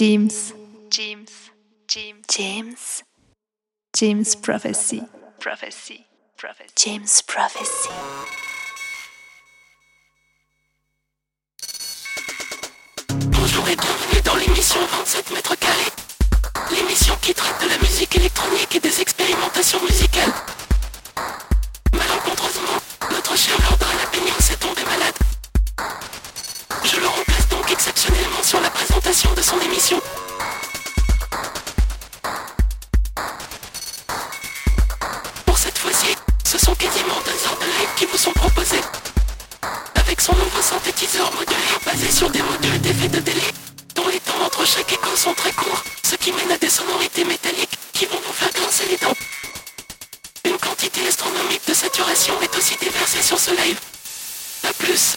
James, James, James, James, James Prophecy, Prophecy, Prophecy. James Prophecy. Bonjour et bienvenue dans l'émission 27 mètres carrés. L'émission qui traite de la musique électronique et des expérimentations musicales. Malencontreusement, notre cher Lord Lapignon s'est tombé malade. Je le remplace donc exceptionnellement sur la de son émission. Pour cette fois-ci, ce sont quasiment deux heures de live qui vous sont proposées. Avec son nouveau synthétiseur modulé basé sur des modules d'effets de délai, dont les temps entre chaque écho sont très courts, ce qui mène à des sonorités métalliques qui vont vous faire grincer les dents. Une quantité astronomique de saturation est aussi déversée sur ce live. A plus.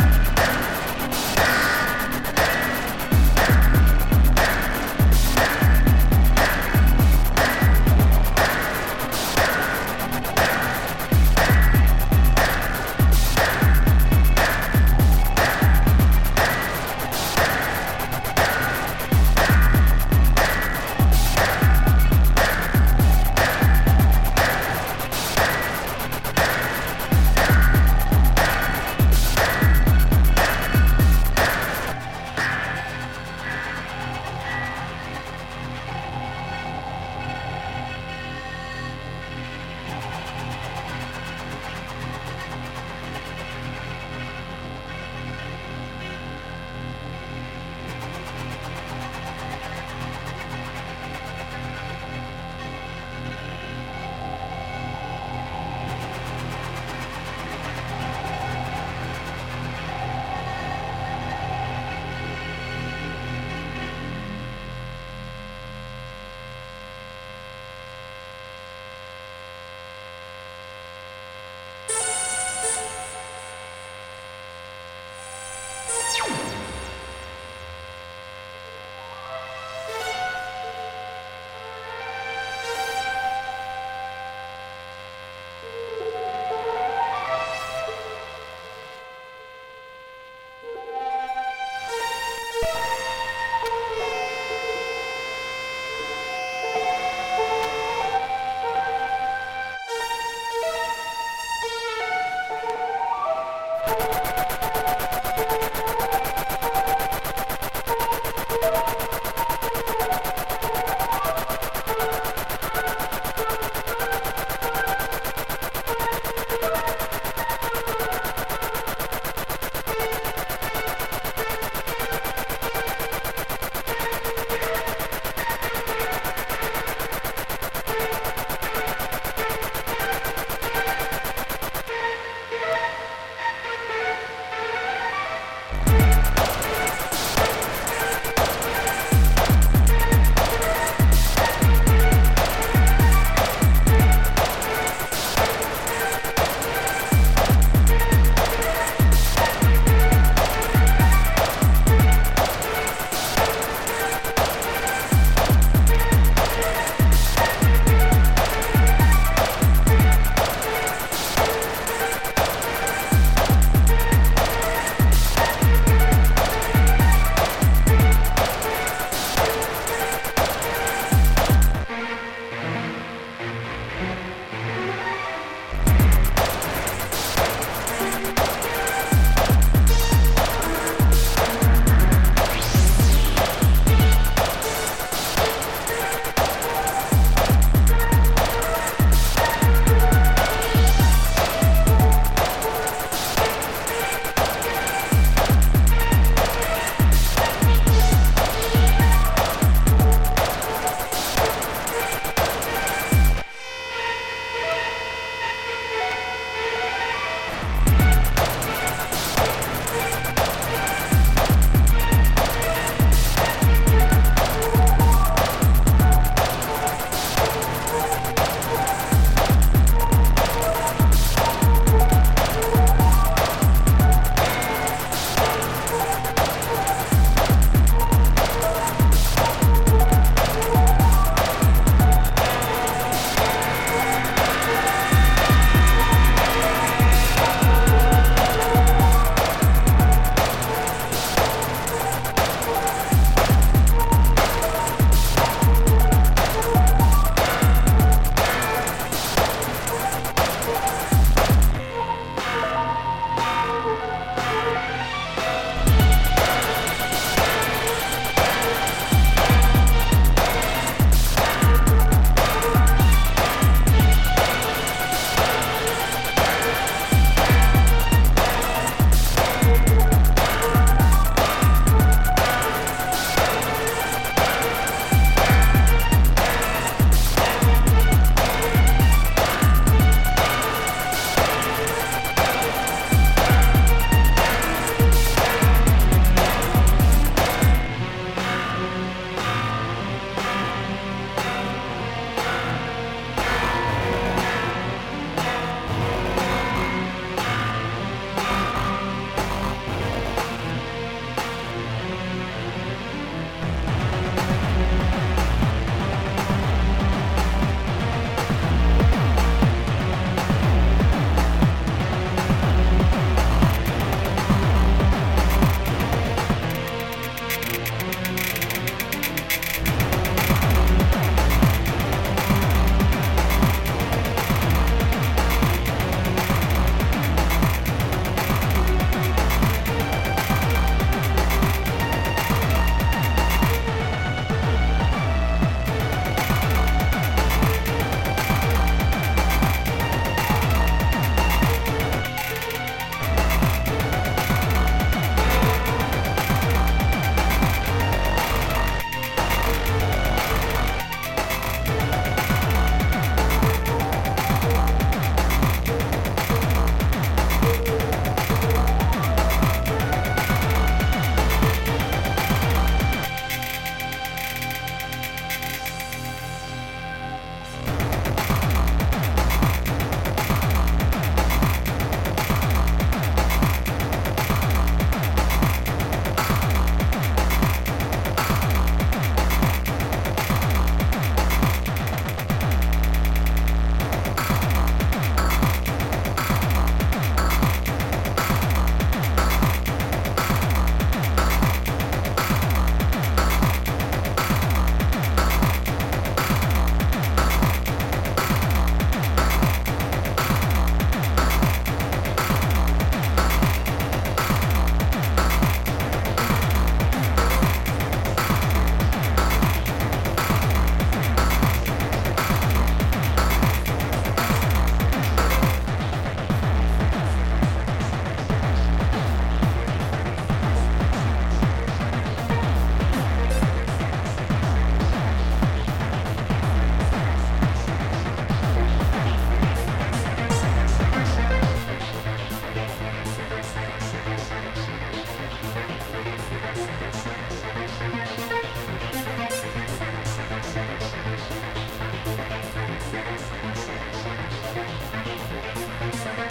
Peace.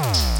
Wow.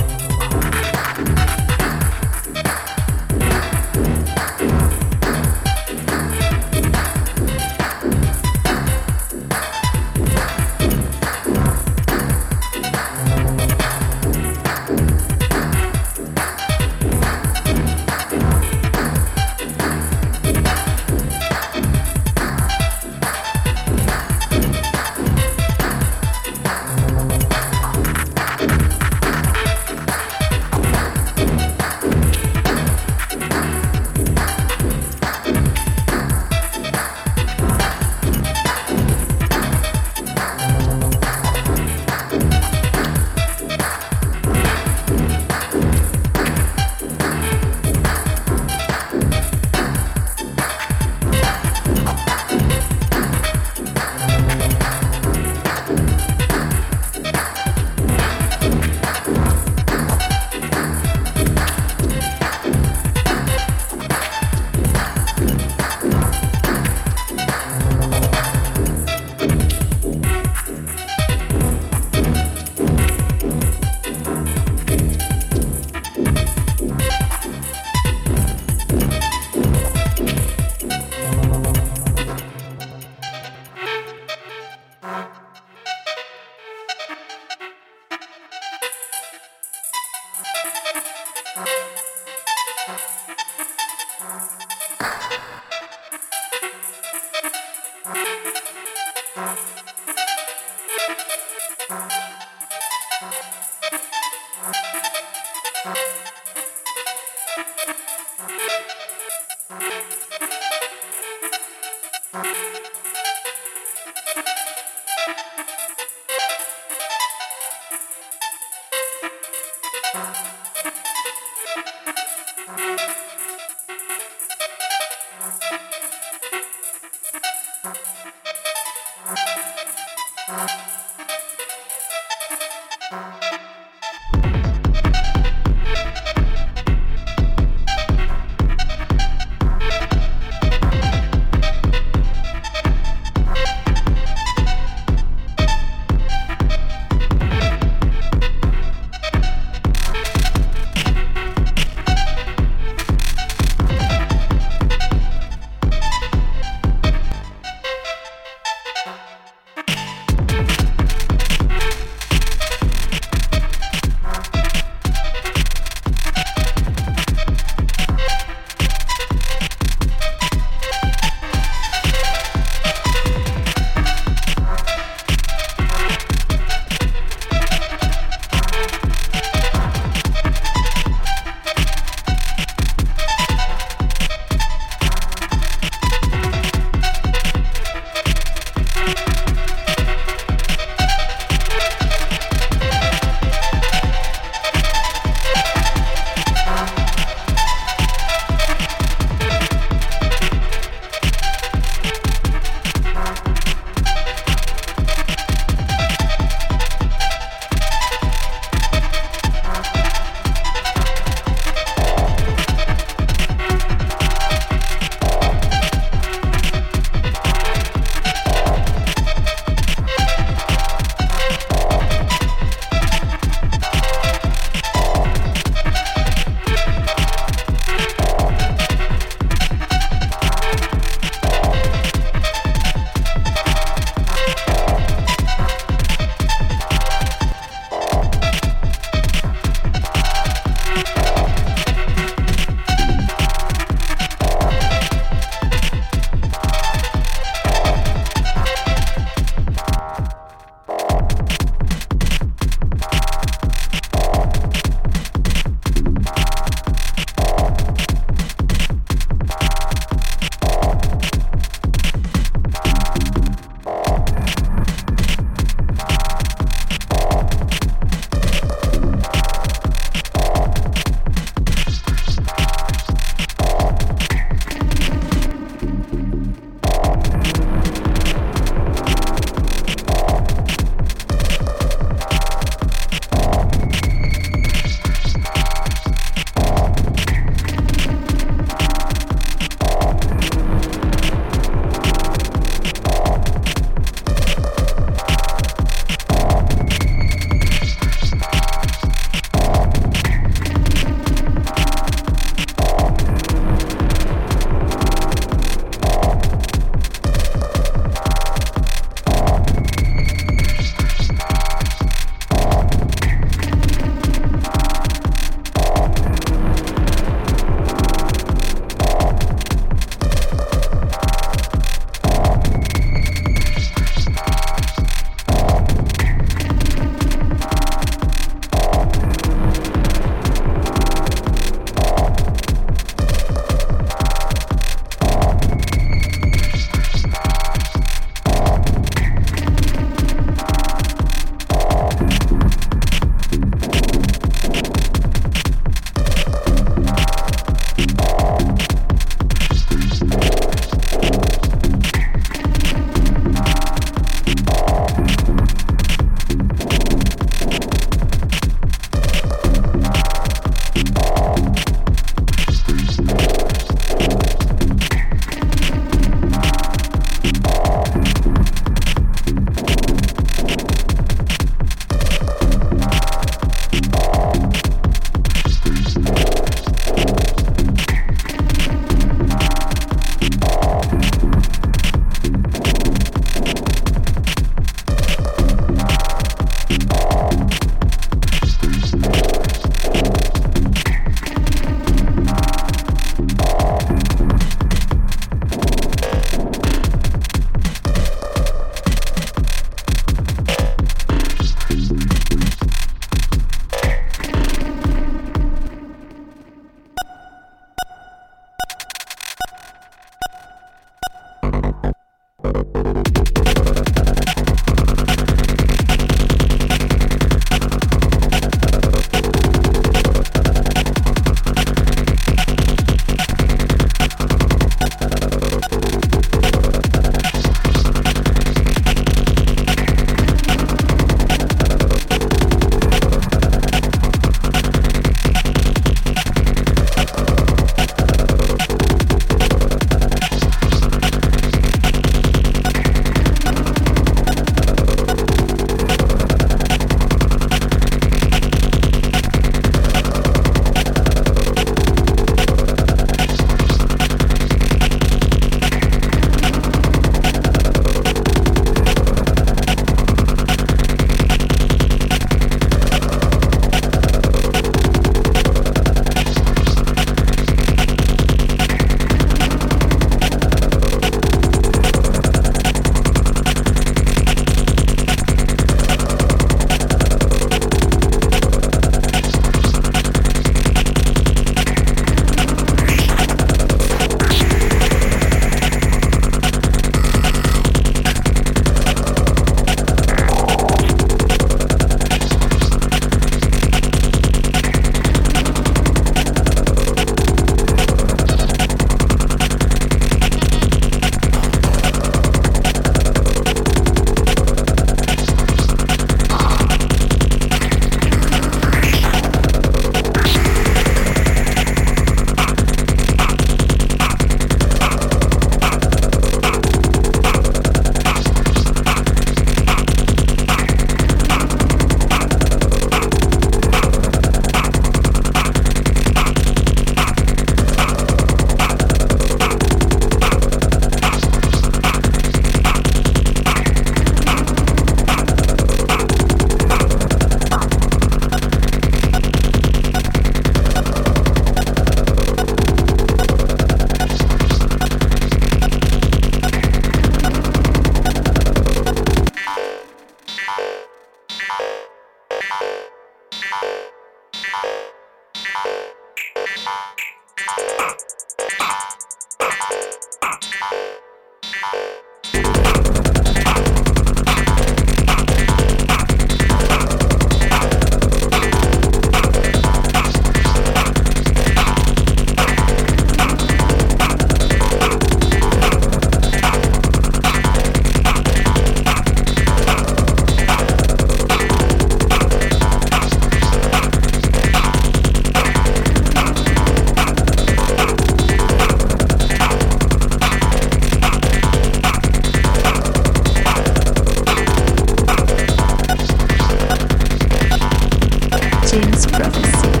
prophecy.